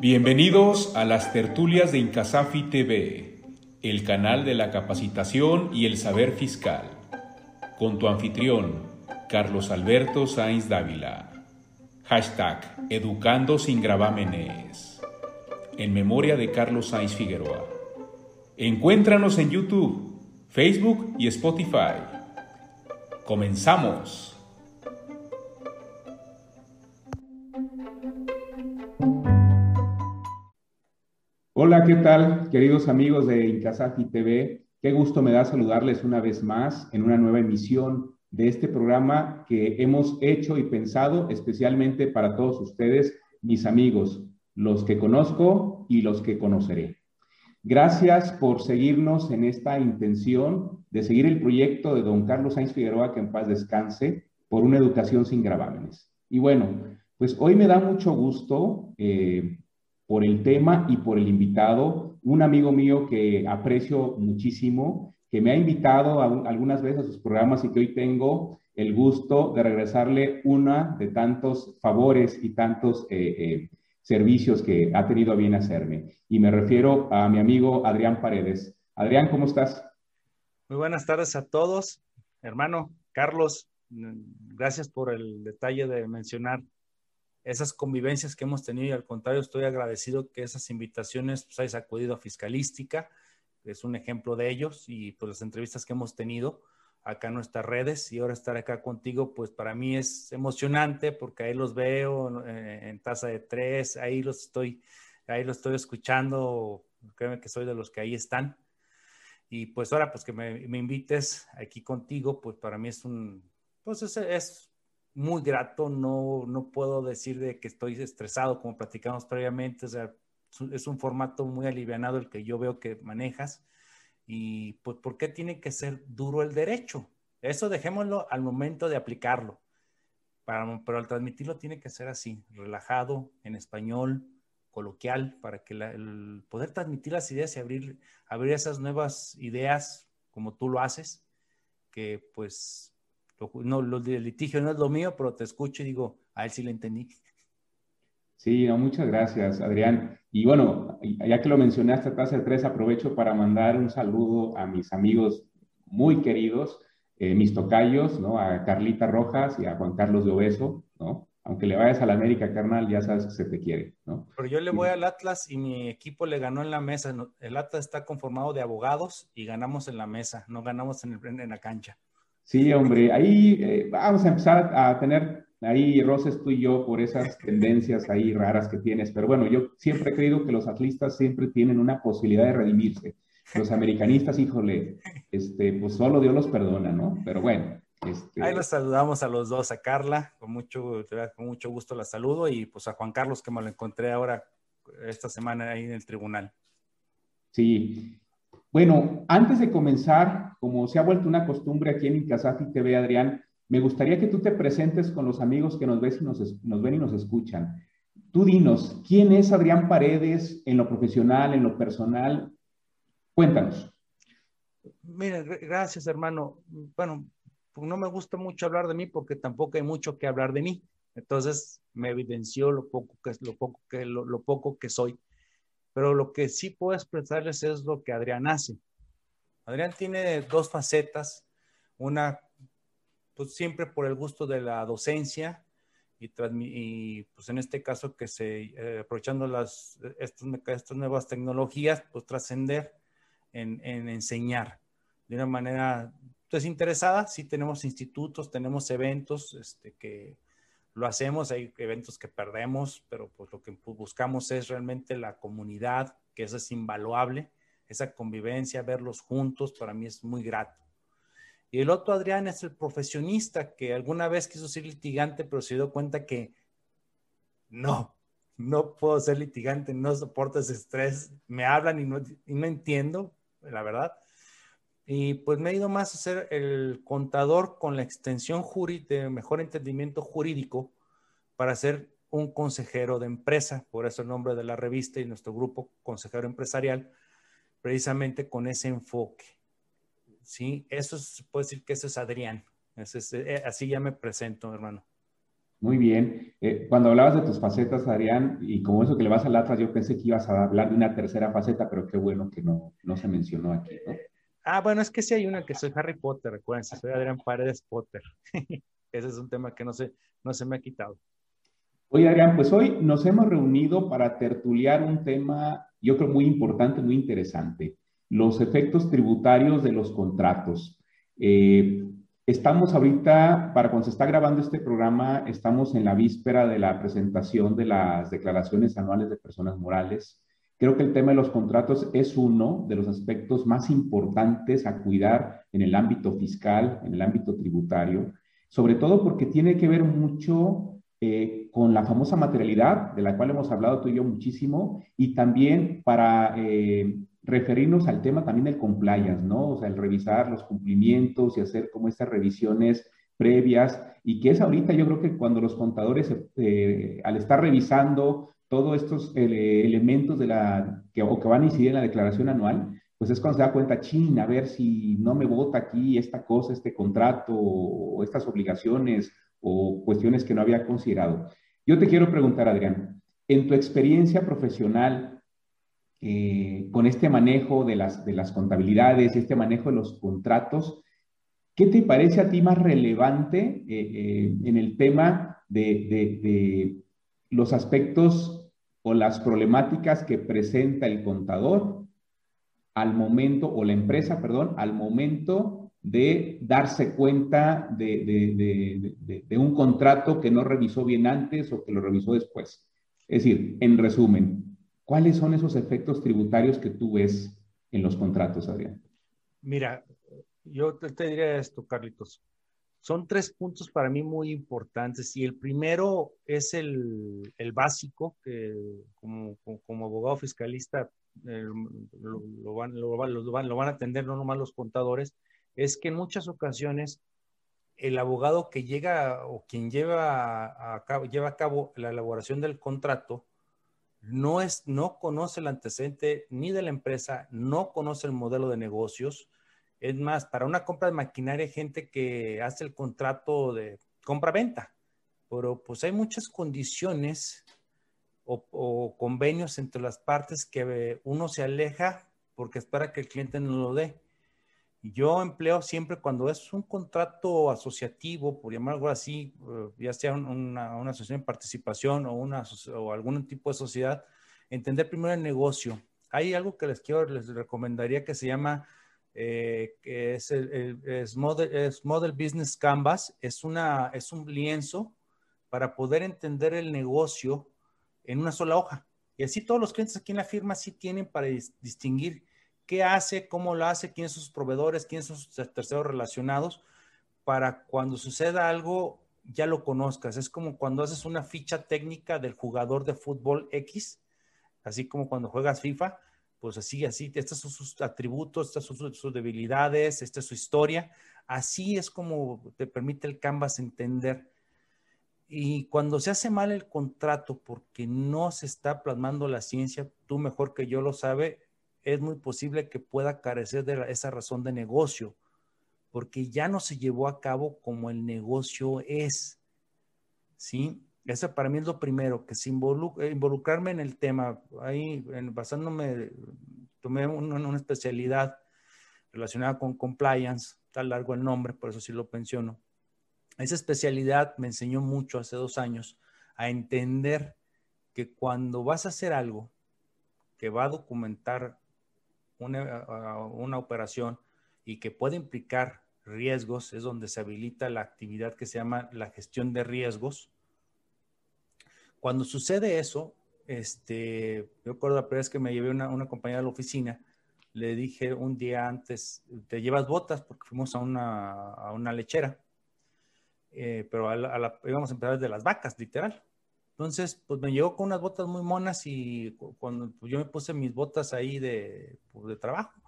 Bienvenidos a las tertulias de Incasafi TV, el canal de la capacitación y el saber fiscal, con tu anfitrión, Carlos Alberto Sainz Dávila. Hashtag Educando sin gravámenes. En memoria de Carlos Sainz Figueroa. Encuéntranos en YouTube, Facebook y Spotify. Comenzamos. Hola, ¿qué tal, queridos amigos de Incasafi TV? Qué gusto me da saludarles una vez más en una nueva emisión de este programa que hemos hecho y pensado especialmente para todos ustedes, mis amigos, los que conozco y los que conoceré. Gracias por seguirnos en esta intención de seguir el proyecto de don Carlos Sainz Figueroa, que en paz descanse, por una educación sin gravámenes. Y bueno, pues hoy me da mucho gusto eh, por el tema y por el invitado, un amigo mío que aprecio muchísimo, que me ha invitado algunas veces a sus programas y que hoy tengo el gusto de regresarle una de tantos favores y tantos eh, eh, servicios que ha tenido a bien hacerme. Y me refiero a mi amigo Adrián Paredes. Adrián, ¿cómo estás? Muy buenas tardes a todos. Hermano Carlos, gracias por el detalle de mencionar esas convivencias que hemos tenido y al contrario estoy agradecido que esas invitaciones pues hayas acudido a Fiscalística, es un ejemplo de ellos y pues las entrevistas que hemos tenido acá en nuestras redes y ahora estar acá contigo pues para mí es emocionante porque ahí los veo eh, en tasa de tres, ahí los estoy, ahí los estoy escuchando, créeme que soy de los que ahí están. Y pues ahora pues que me, invites aquí contigo pues para mí es un, pues es muy grato, no, no puedo decir de que estoy estresado como platicamos previamente, o sea, es un formato muy alivianado el que yo veo que manejas y pues ¿por qué tiene que ser duro el derecho? Eso dejémoslo al momento de aplicarlo, para, pero al transmitirlo tiene que ser así, relajado, en español, coloquial, para que el poder transmitir las ideas y abrir, abrir esas nuevas ideas como tú lo haces, que pues no, lo de litigio no es lo mío, pero te escucho y digo, a él sí le entendí. Sí, no, muchas gracias, Adrián. Y bueno, ya que lo mencionaste, tasa de tres, aprovecho para mandar un saludo a mis amigos muy queridos, eh, mis tocayos, ¿no? A Carlita Rojas y a Juan Carlos de Obeso, ¿no? Aunque le vayas a la América, carnal, ya sabes que se te quiere, ¿no? Pero yo le voy al Atlas y mi equipo le ganó en la mesa. El Atlas está conformado de abogados y ganamos en la mesa, no ganamos en, el, en la cancha. Sí, hombre, ahí eh, vamos a empezar a tener ahí roces tú y yo por esas tendencias ahí raras que tienes, pero bueno, yo siempre he creído que los atlistas siempre tienen una posibilidad de redimirse. Los americanistas, híjole, este, pues solo Dios los perdona, ¿no? Pero bueno. Este... Ahí los saludamos a los dos, a Carla, con mucho, con mucho gusto la saludo, y pues a Juan Carlos, que me lo encontré ahora esta semana ahí en el tribunal. Sí, bueno, antes de comenzar, como se ha vuelto una costumbre aquí en Incasafi TV, Adrián, me gustaría que tú te presentes con los amigos que nos, ves y nos, ven y nos escuchan. Tú dinos, ¿quién es Adrián Paredes en lo profesional, en lo personal? Cuéntanos. Mira, gracias, hermano. Bueno, no me gusta mucho hablar de mí porque tampoco hay mucho que hablar de mí. Entonces me evidenció lo poco que, lo poco que, lo poco que soy pero lo que sí puedo expresarles es lo que Adrián hace. Adrián tiene dos facetas, una pues siempre por el gusto de la docencia y, y pues en este caso que se, eh, aprovechando las, estas, estas, nuevas tecnologías, pues trascender en, en, enseñar de una manera desinteresada. Sí tenemos institutos, tenemos eventos este, que lo hacemos, hay eventos que perdemos, pero pues lo que buscamos es realmente la comunidad, que eso es invaluable, esa convivencia, verlos juntos, para mí es muy grato. Y el otro, Adrián, es el profesionista que alguna vez quiso ser litigante, pero se dio cuenta que no, no puedo ser litigante, no soporto ese estrés, me hablan y no, y no entiendo, la verdad. Y pues me he ido más a ser el contador con la extensión de mejor entendimiento jurídico para ser un consejero de empresa, por eso el nombre de la revista y nuestro grupo consejero empresarial, precisamente con ese enfoque. Sí, eso es, puedo decir que eso es Adrián. Eh, así ya me presento, hermano. Muy bien. Eh, cuando hablabas de tus facetas, Adrián, y como eso que le vas al Atlas, yo pensé que ibas a hablar de una tercera faceta, pero qué bueno que no, no se mencionó aquí, ¿no? Ah, bueno, es que sí hay una que soy Harry Potter, recuerden, soy Adrián Paredes Potter. Ese es un tema que no se, no se me ha quitado. Oye, Adrián, pues hoy nos hemos reunido para tertuliar un tema, yo creo, muy importante, muy interesante, los efectos tributarios de los contratos. Eh, Estamos ahorita, para cuando se está grabando este programa, estamos en la víspera de la presentación de las declaraciones anuales de personas morales. Creo que el tema de los contratos es uno de los aspectos más importantes a cuidar en el ámbito fiscal, en el ámbito tributario, sobre todo porque tiene que ver mucho eh, con la famosa materialidad, de la cual hemos hablado tú y yo muchísimo, y también para eh, referirnos al tema también del compliance, ¿no? O sea, el revisar los cumplimientos y hacer como estas revisiones previas y que es ahorita yo creo que cuando los contadores, eh, al estar revisando todos estos elementos de la, que, o que van a incidir en la declaración anual, pues es cuando se da cuenta, chin, a ver si no me vota aquí esta cosa, este contrato o estas obligaciones o cuestiones que no había considerado. Yo te quiero preguntar, Adrián, en tu experiencia profesional, eh, con este manejo de las, de las contabilidades, este manejo de los contratos, ¿qué te parece a ti más relevante eh, eh, en el tema de, de, los aspectos o las problemáticas que presenta el contador al momento, o la empresa, perdón, al momento de darse cuenta de, de, un contrato que no revisó bien antes o que lo revisó después. Es decir, en resumen, ¿Cuáles son esos efectos tributarios que tú ves en los contratos, Adrián? Mira, yo te, diría esto, Carlitos. Son tres puntos para mí muy importantes y el primero es el, el básico, que como, como, abogado fiscalista eh, lo, van, lo, van, lo, van, a atender no nomás los contadores, es que en muchas ocasiones el abogado que llega o quien lleva a cabo, lleva a cabo la elaboración del contrato no, es, no conoce el antecedente ni de la empresa, no conoce el modelo de negocios. Es más, para una compra de maquinaria hay gente que hace el contrato de compra-venta, pero pues hay muchas condiciones o, convenios entre las partes que uno se aleja porque espera que el cliente no lo dé. Yo empleo siempre cuando es un contrato asociativo, por llamarlo así, eh, ya sea una, una, asociación de participación o, una, o algún tipo de sociedad, entender primero el negocio. Hay algo que les quiero, les recomendaría que se llama, eh, que es, el, model, es, model, Business Canvas, es, una, es un lienzo para poder entender el negocio en una sola hoja. Y así todos los clientes aquí en la firma sí tienen para distinguir qué hace, cómo lo hace, quiénes son sus proveedores, quiénes son sus terceros relacionados, para cuando suceda algo ya lo conozcas. Es como cuando haces una ficha técnica del jugador de fútbol X, así como cuando juegas FIFA, pues así, así, estos son sus atributos, estas son sus, debilidades, esta es su historia. Así es como te permite el Canvas entender. Y cuando se hace mal el contrato porque no se está plasmando la ciencia, tú mejor que yo lo sabe, es muy posible que pueda carecer de esa razón de negocio, porque ya no se llevó a cabo como el negocio es. ¿Sí? Eso para mí es lo primero, que se eh, involucrarme en el tema. Ahí, basándome, tomé una, especialidad relacionada con compliance, está largo el nombre, por eso sí lo menciono. Esa especialidad me enseñó mucho hace dos años a entender que cuando vas a hacer algo que va a documentar una, una operación y que puede implicar riesgos, es donde se habilita la actividad que se llama la gestión de riesgos. Cuando sucede eso, este, yo recuerdo la primera vez que me llevé una, una compañera a la oficina, le dije un día antes, te llevas botas porque fuimos a una, a una lechera, eh, pero a la, íbamos a empezar de las vacas, literal. Entonces, pues me llegó con unas botas muy monas y cuando pues, yo me puse mis botas ahí de, pues, de trabajo,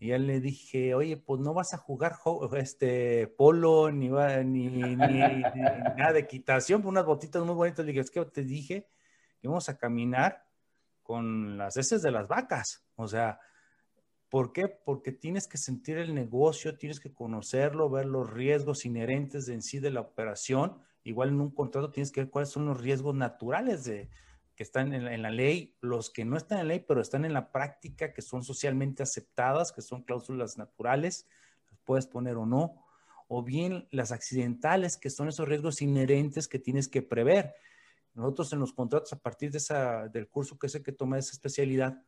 y él le dije, oye, pues no vas a jugar este polo ni, ni, ni, nada de equitación, unas botitas muy bonitas. Le dije, es que te dije que vamos a caminar con las heces de las vacas. O sea, ¿por qué? Porque tienes que sentir el negocio, tienes que conocerlo, ver los riesgos inherentes en sí de la operación igual en un contrato tienes que ver cuáles son los riesgos naturales de, que están en la, ley, los que no están en la ley, pero están en la práctica, que son socialmente aceptadas, que son cláusulas naturales, las puedes poner o no, o bien las accidentales, que son esos riesgos inherentes que tienes que prever. Nosotros en los contratos, a partir de esa, del curso que sé que tomé esa especialidad,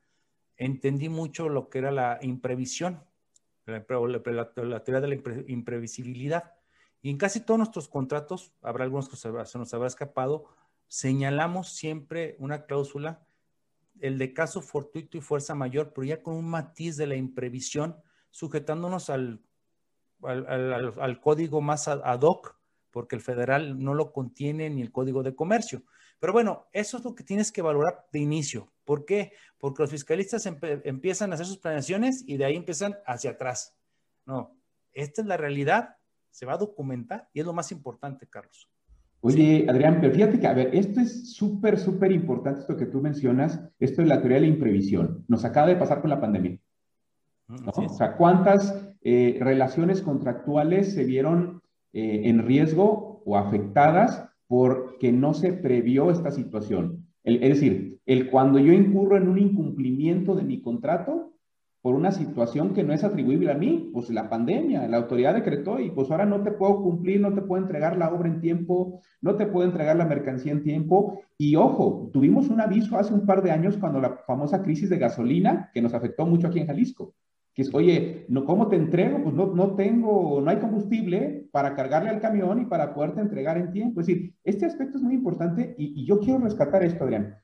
entendí mucho lo que era la imprevisión, la, la teoría de la imprevisibilidad. Y en casi todos nuestros contratos, habrá algunos que se, nos habrá escapado, señalamos siempre una cláusula, el de caso fortuito y fuerza mayor, pero ya con un matiz de la imprevisión, sujetándonos al, al, código más ad hoc, porque el federal no lo contiene ni el código de comercio. Pero bueno, eso es lo que tienes que valorar de inicio. ¿Por qué? Porque los fiscalistas empiezan a hacer sus planeaciones y de ahí empiezan hacia atrás. No, esta es la realidad, se va a documentar y es lo más importante, Carlos. Oye, Adrián, pero fíjate que, a ver, esto es súper, súper importante, esto que tú mencionas, esto es la teoría de la imprevisión. Nos acaba de pasar con la pandemia. Mm, o sea, ¿cuántas eh, relaciones contractuales se vieron eh, en riesgo o afectadas porque no se previó esta situación. es decir, el cuando yo incurro en un incumplimiento de mi contrato por una situación que no es atribuible a mí, pues la pandemia, la autoridad decretó y pues ahora no te puedo cumplir, no te puedo entregar la obra en tiempo, no te puedo entregar la mercancía en tiempo. Y ojo, tuvimos un aviso hace un par de años cuando la famosa crisis de gasolina que nos afectó mucho aquí en Jalisco que es, oye, no, ¿cómo te entrego? Pues no, no tengo, no hay combustible para cargarle al camión y para poderte entregar en tiempo. Es decir, este aspecto es muy importante y, yo quiero rescatar esto, Adrián.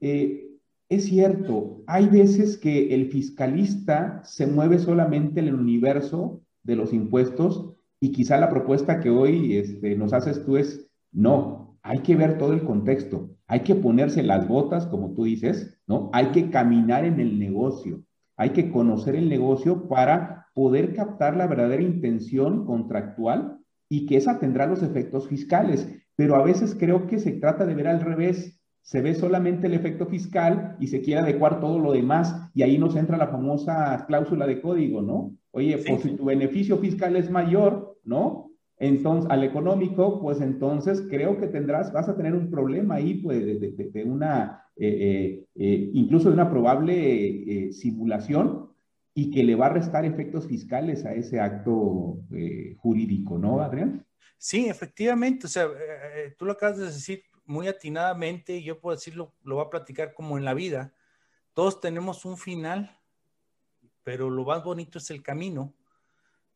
Eh, es cierto, hay veces que el fiscalista se mueve solamente en el universo de los impuestos y quizá la propuesta que hoy este, nos haces tú es, no, hay que ver todo el contexto, hay que ponerse las botas, como tú dices, ¿no? Hay que caminar en el negocio. Hay que conocer el negocio para poder captar la verdadera intención contractual y que esa tendrá los efectos fiscales. Pero a veces creo que se trata de ver al revés. Se ve solamente el efecto fiscal y se quiere adecuar todo lo demás y ahí nos entra la famosa cláusula de código, ¿no? Oye, pues si tu beneficio fiscal es mayor, ¿no? Entonces, al económico, pues entonces creo que tendrás, vas a tener un problema ahí, pues, de, una, eh, eh, eh, incluso de una probable simulación y que le va a restar efectos fiscales a ese acto jurídico, ¿no, Adrián? Sí, efectivamente, o sea, tú lo acabas de decir muy atinadamente, yo puedo decirlo, lo voy a platicar como en la vida. Todos tenemos un final, pero lo más bonito es el camino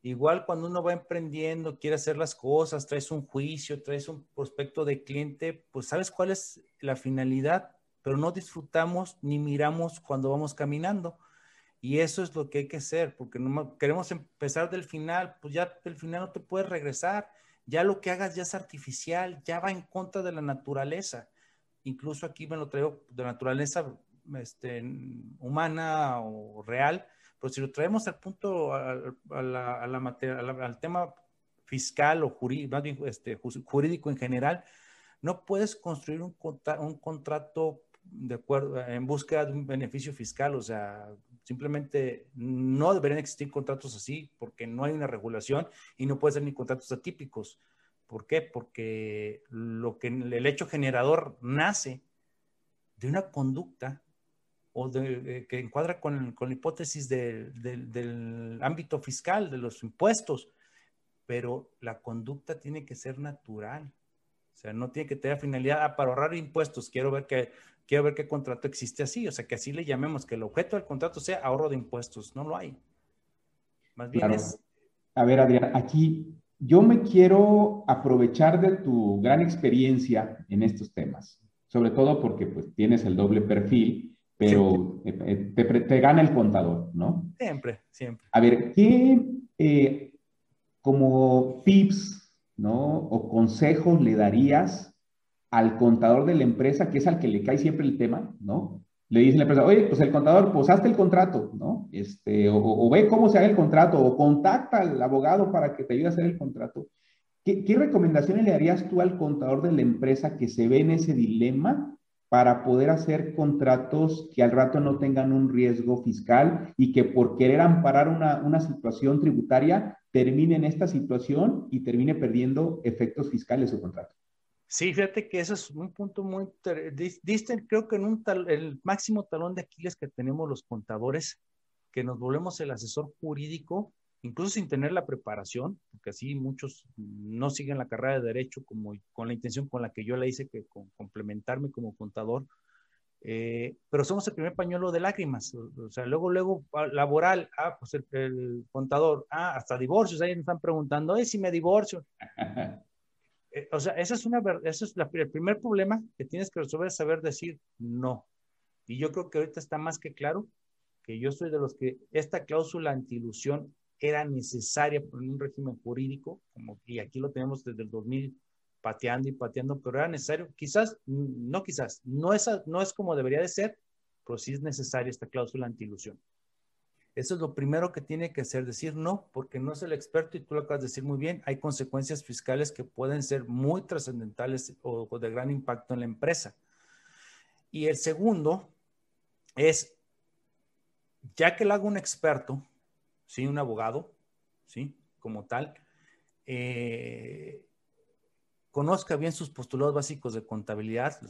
Igual cuando uno va emprendiendo, quiere hacer las cosas, traes un juicio, traes un prospecto de cliente, pues sabes cuál es la finalidad, pero no disfrutamos ni miramos cuando vamos caminando. Y eso es lo que hay que hacer, porque no queremos empezar del final, pues ya del final no te puedes regresar. Ya lo que hagas ya es artificial, ya va en contra de la naturaleza. Incluso aquí me lo traigo de naturaleza este, humana o real pero si lo traemos al punto, a, la, al tema fiscal o jurídico, este, jurídico en general, no puedes construir un, un contrato de acuerdo, en búsqueda de un beneficio fiscal, o sea, simplemente no deberían existir contratos así porque no hay una regulación y no puede ser ni contratos atípicos. ¿Por qué? Porque lo que el hecho generador nace de una conducta o de, que encuadra con, la hipótesis del ámbito fiscal, de los impuestos, pero la conducta tiene que ser natural. O sea, no tiene que tener finalidad ah, para ahorrar impuestos. Quiero ver, que, quiero ver qué contrato existe así. O sea, que así le llamemos, que el objeto del contrato sea ahorro de impuestos. No lo hay. Más bien es... A ver, Adrián, aquí yo me quiero aprovechar de tu gran experiencia en estos temas, sobre todo porque pues tienes el doble perfil pero eh, te, gana el contador, ¿no? Siempre, siempre. A ver, ¿qué eh, como tips, ¿no? O consejos le darías al contador de la empresa, que es al que le cae siempre el tema, ¿no? Le dice la empresa, oye, pues el contador, pues hazte el contrato, ¿no? Este, o, ve cómo se haga el contrato, o contacta al abogado para que te ayude a hacer el contrato. ¿Qué, ¿Qué recomendaciones le darías tú al contador de la empresa que se ve en ese dilema para poder hacer contratos que al rato no tengan un riesgo fiscal y que por querer amparar una, una situación tributaria termine en esta situación y termine perdiendo efectos fiscales su contrato. Sí, fíjate que eso es un punto muy, diste creo que en un tal, el máximo talón de Aquiles que tenemos los contadores, que nos volvemos el asesor jurídico, incluso sin tener la preparación, porque así muchos no siguen la carrera de derecho como con la intención con la que yo la hice, que con, complementarme como contador, eh, pero somos el primer pañuelo de lágrimas, o, sea, luego, luego, ah, laboral, ah, pues el, contador, ah, hasta divorcios, ahí me están preguntando, ¿eh, si me divorcio? Eh, o sea, esa es una, ese es el primer problema que tienes que resolver, saber decir no. Y yo creo que ahorita está más que claro que yo soy de los que esta cláusula anti-ilusión era necesaria por un régimen jurídico, y aquí lo tenemos desde el 2000 pateando y pateando, pero era necesario, quizás, no quizás, no es, no es como debería de ser, pero sí es necesaria esta cláusula anti-ilusión. Eso es lo primero que tiene que hacer, decir no, porque no es el experto y tú lo acabas de decir muy bien, hay consecuencias fiscales que pueden ser muy trascendentales o, de gran impacto en la empresa. Y el segundo es, ya que lo haga un experto, ¿sí? un abogado, ¿sí? como tal, eh, conozca bien sus postulados básicos de contabilidad.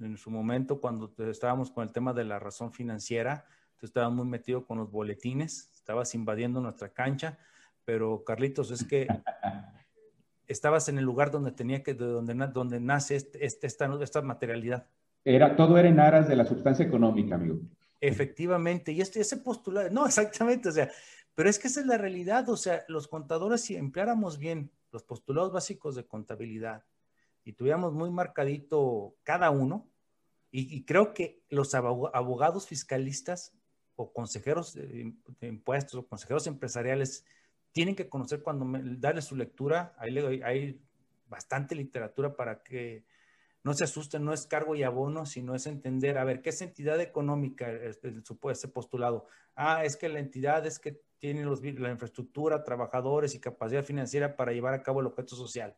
En su momento, cuando estábamos con el tema de la razón financiera, tú estabas muy metido con los boletines, estabas invadiendo nuestra cancha, pero Carlitos, es que estabas en el lugar donde tenía que, de donde, donde nace este, este, esta, esta materialidad. Era, todo era en aras de la sustancia económica, amigo. Efectivamente, y este, ese postulado, no, exactamente, o sea, pero es que esa es la realidad, o sea, los contadores, si empleáramos bien los postulados básicos de contabilidad y tuviéramos muy marcadito cada uno, y, creo que los abogados fiscalistas o consejeros de, impuestos o consejeros empresariales tienen que conocer cuando darle su lectura, ahí hay bastante literatura para que no se asusten, no es cargo y abono, sino es entender, a ver, ¿qué es entidad económica ese postulado? Ah, es que la entidad es que tienen la infraestructura, trabajadores y capacidad financiera para llevar a cabo el objeto social.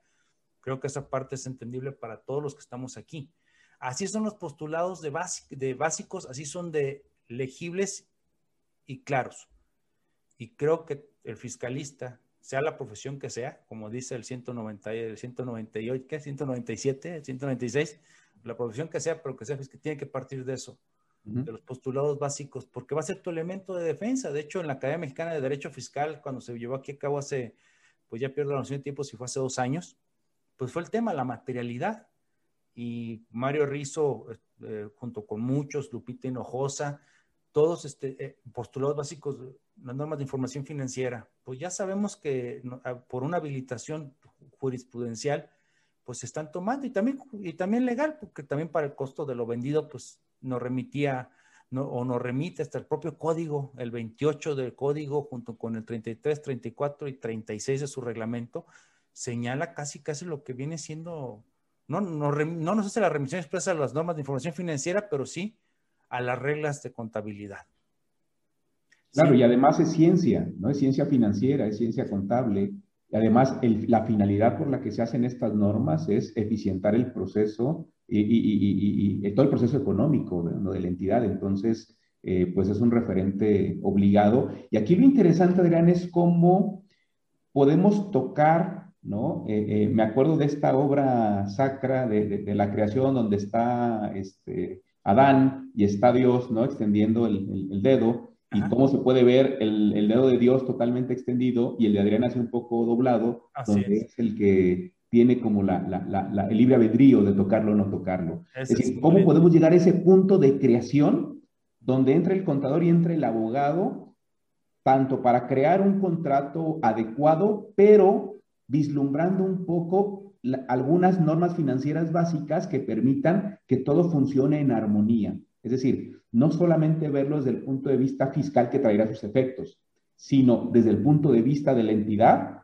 Creo que esa parte es entendible para todos los que estamos aquí. Así son los postulados de, de básicos, así son de legibles y claros. Y creo que el fiscalista, sea la profesión que sea, como dice el 190, el 198, ¿qué? 197, el 196, la profesión que sea, pero que sea, que tiene que partir de eso de los postulados básicos, porque va a ser tu elemento de defensa. De hecho, en la Academia Mexicana de Derecho Fiscal, cuando se llevó aquí a cabo hace, pues ya pierdo la noción de tiempo, si fue hace dos años, pues fue el tema, la materialidad. Y Mario Rizo, eh, junto con muchos, Lupita Hinojosa, todos este, eh, postulados básicos, las normas de información financiera, pues ya sabemos que ah, por una habilitación jurisprudencial, pues se están tomando y también, y también legal, porque también para el costo de lo vendido, pues nos remitía o nos remite hasta el propio código, el 28 del código, junto con el 33, 34 y 36 de su reglamento, señala casi, casi lo que viene siendo, no, no, no nos hace la remisión expresa a las normas de información financiera, pero sí a las reglas de contabilidad. Claro, y además es ciencia, ¿no? Es ciencia financiera, es ciencia contable. Y además, la finalidad por la que se hacen estas normas es eficientar el proceso y, todo el proceso económico de la entidad. Entonces, eh, pues es un referente obligado. Y aquí lo interesante, Adrián, es cómo podemos tocar, ¿no? Eh, eh, me acuerdo de esta obra sacra de, la creación donde está este, Adán y está Dios, ¿no? Extendiendo el, dedo y cómo se puede ver el, dedo de Dios totalmente extendido y el de Adrián hace un poco doblado, donde es el que tiene como la, el libre albedrío de tocarlo o no tocarlo. es decir, ¿cómo podemos llegar a ese punto de creación donde entra el contador y entra el abogado, tanto para crear un contrato adecuado, pero vislumbrando un poco algunas normas financieras básicas que permitan que todo funcione en armonía? Es decir, no solamente verlo desde el punto de vista fiscal que traerá sus efectos, sino desde el punto de vista de la entidad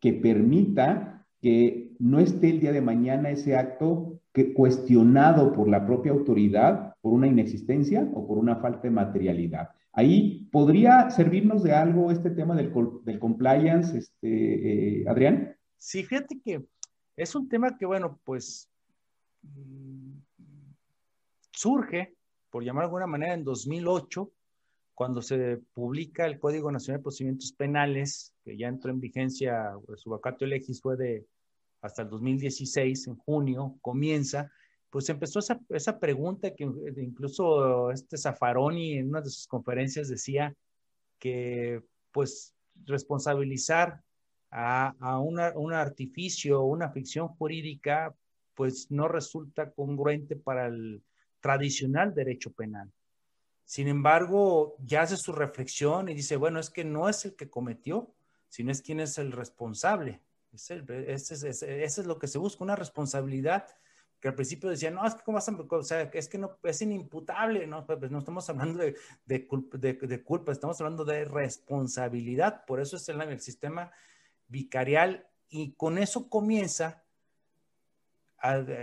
que permita que no esté el día de mañana ese acto que, cuestionado por la propia autoridad por una inexistencia o por una falta de materialidad. Ahí podría servirnos de algo este tema del, del compliance, este, eh, Adrián. Sí, fíjate que es un tema que, bueno, pues mm, surge, por llamar de alguna manera, en 2008, cuando se publica el Código Nacional de Procedimientos Penales, que ya entró en vigencia, pues, su vacatio legis fue de hasta el 2016, en junio, comienza, pues empezó esa, esa pregunta que incluso este Zaffaroni en una de sus conferencias decía que pues responsabilizar a, a una, un artificio, una ficción jurídica, pues no resulta congruente para el tradicional derecho penal. Sin embargo, ya hace su reflexión y dice, bueno, es que no es el que cometió, sino es quien es el responsable. Es ese, es lo que se busca, una responsabilidad que al principio decían, no, es que cómo vas a, es que no, es inimputable, no, pues, pues no estamos hablando de, de, culpa, de, culpa, estamos hablando de responsabilidad, por eso es el, el sistema vicarial y con eso comienza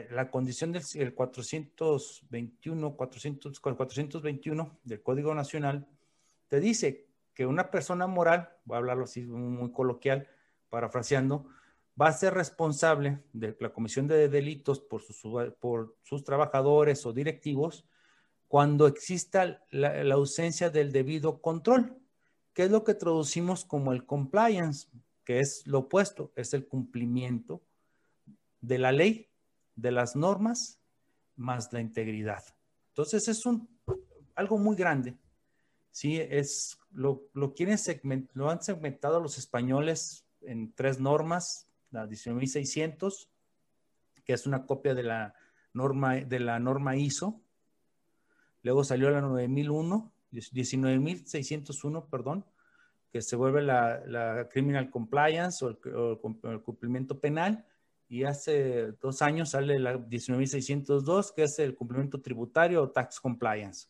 la condición del 421, 400, 421 del Código Nacional, te dice que una persona moral, voy a hablarlo así muy coloquial, parafraseando, va a ser responsable de la comisión de delitos por sus, por sus trabajadores o directivos cuando exista la, la ausencia del debido control, que es lo que traducimos como el compliance, es lo opuesto, es el cumplimiento de la ley de las normas más la integridad. Entonces es un, algo muy grande. Sí, es, lo, lo, quieren lo han segmentado los españoles en tres normas, la 19.600, que es una copia de la norma, de la norma ISO. Luego salió la 9001, 19.601, perdón, que se vuelve la, la criminal compliance o el cumplimiento penal y hace dos años sale la 19.602, que es el cumplimiento tributario o tax compliance.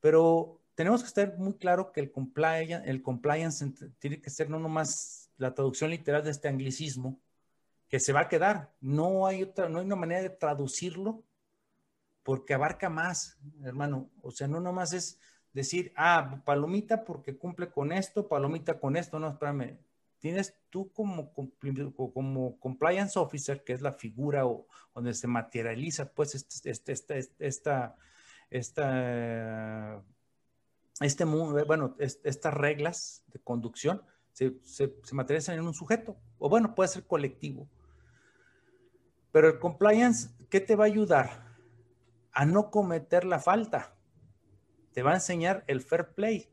Pero tenemos que estar muy claro que el compliance, el compliance tiene que ser no nomás la traducción literal de este anglicismo, que se va a quedar. No hay otra, no hay una manera de traducirlo porque abarca más, hermano. O sea, no nomás es decir, ah, palomita porque cumple con esto, palomita con esto. No, espérame, tienes tú como, como compliance officer, que es la figura o, donde se materializa pues este, este, este, esta, esta, este, bueno, estas reglas de conducción se, se, se, materializan en un sujeto, o bueno, puede ser colectivo. Pero el compliance, ¿qué te va a ayudar? A no cometer la falta. Te va a enseñar el fair play.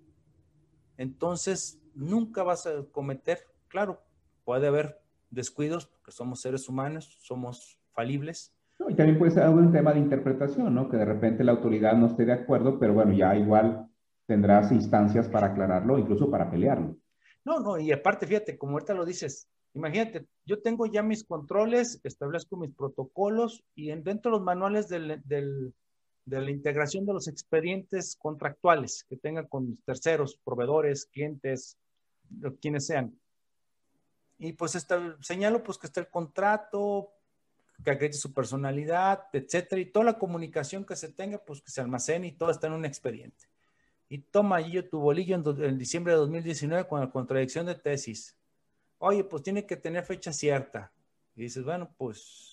Entonces, nunca vas a cometer claro, puede haber descuidos porque somos seres humanos, somos falibles. y también puede ser un tema de interpretación, ¿no? Que de repente la autoridad no esté de acuerdo, pero bueno, ya igual tendrás instancias para aclararlo, incluso para pelearlo. No, no, y aparte, fíjate, como ahorita lo dices, imagínate, yo tengo ya mis controles, establezco mis protocolos y dentro de los manuales del, del, de la integración de los expedientes contractuales que tengan con terceros, proveedores, clientes, quienes sean, y pues está, señalo pues que está el contrato, que acredite su personalidad, etcétera, y toda la comunicación que se tenga, pues que se almacene y todo está en un expediente. Y toma allí tu bolillo en, diciembre de 2019 con la contradicción de tesis. Oye, pues tiene que tener fecha cierta. Y dices, bueno, pues,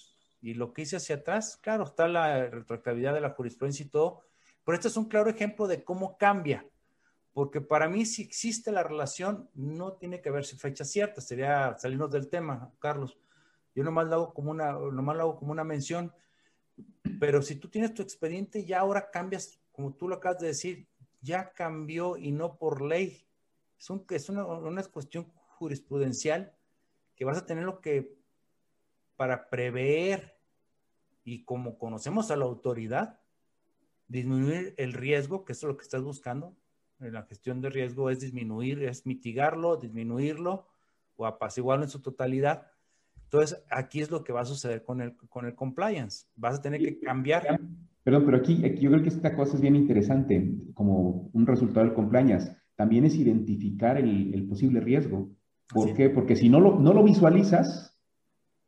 y lo que hice hacia atrás, claro, está la retroactividad de la jurisprudencia y todo, pero este es un claro ejemplo de cómo cambia porque para mí si existe la relación, no tiene que haber fecha cierta, sería salirnos del tema, Carlos. Yo nomás lo hago como una, nomás lo hago como una mención, pero si tú tienes tu expediente, ya ahora cambias, como tú lo acabas de decir, ya cambió y no por ley. Es, un, es una, una cuestión jurisprudencial que vas a tener lo que para prever y como conocemos a la autoridad, disminuir el riesgo, que es lo que estás buscando, en la gestión de riesgo es disminuir, es mitigarlo, disminuirlo o apaciguarlo en su totalidad. Entonces, aquí es lo que va a suceder con el, con el compliance. Vas a tener que cambiar. Perdón, pero aquí, aquí yo creo que esta cosa es bien interesante, como un resultado del compliance. También es identificar el, el posible riesgo. ¿Por qué? Porque si no lo, no lo visualizas,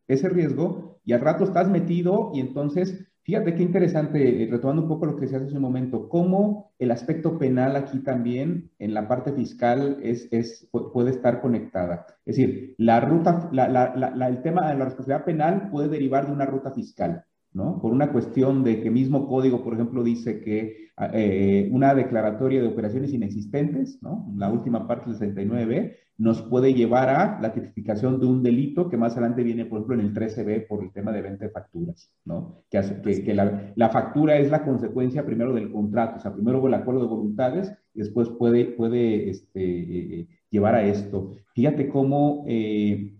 ese riesgo, y al rato estás metido y entonces Fíjate qué interesante, eh, retomando un poco lo que decías hace un momento, cómo el aspecto penal aquí también en la parte fiscal es, es puede estar conectada. Es decir, la ruta, la, la, el tema de la responsabilidad penal puede derivar de una ruta fiscal. ¿No? Por una cuestión de que mismo código, por ejemplo, dice que eh, una declaratoria de operaciones inexistentes, ¿no? La última parte del 69B, nos puede llevar a la tipificación de un delito que más adelante viene, por ejemplo, en el 13B por el tema de venta de facturas, ¿no? Que, hace, que, la, factura es la consecuencia primero del contrato, o sea, primero el acuerdo de voluntades y después puede, puede este, eh, llevar a esto. Fíjate cómo eh,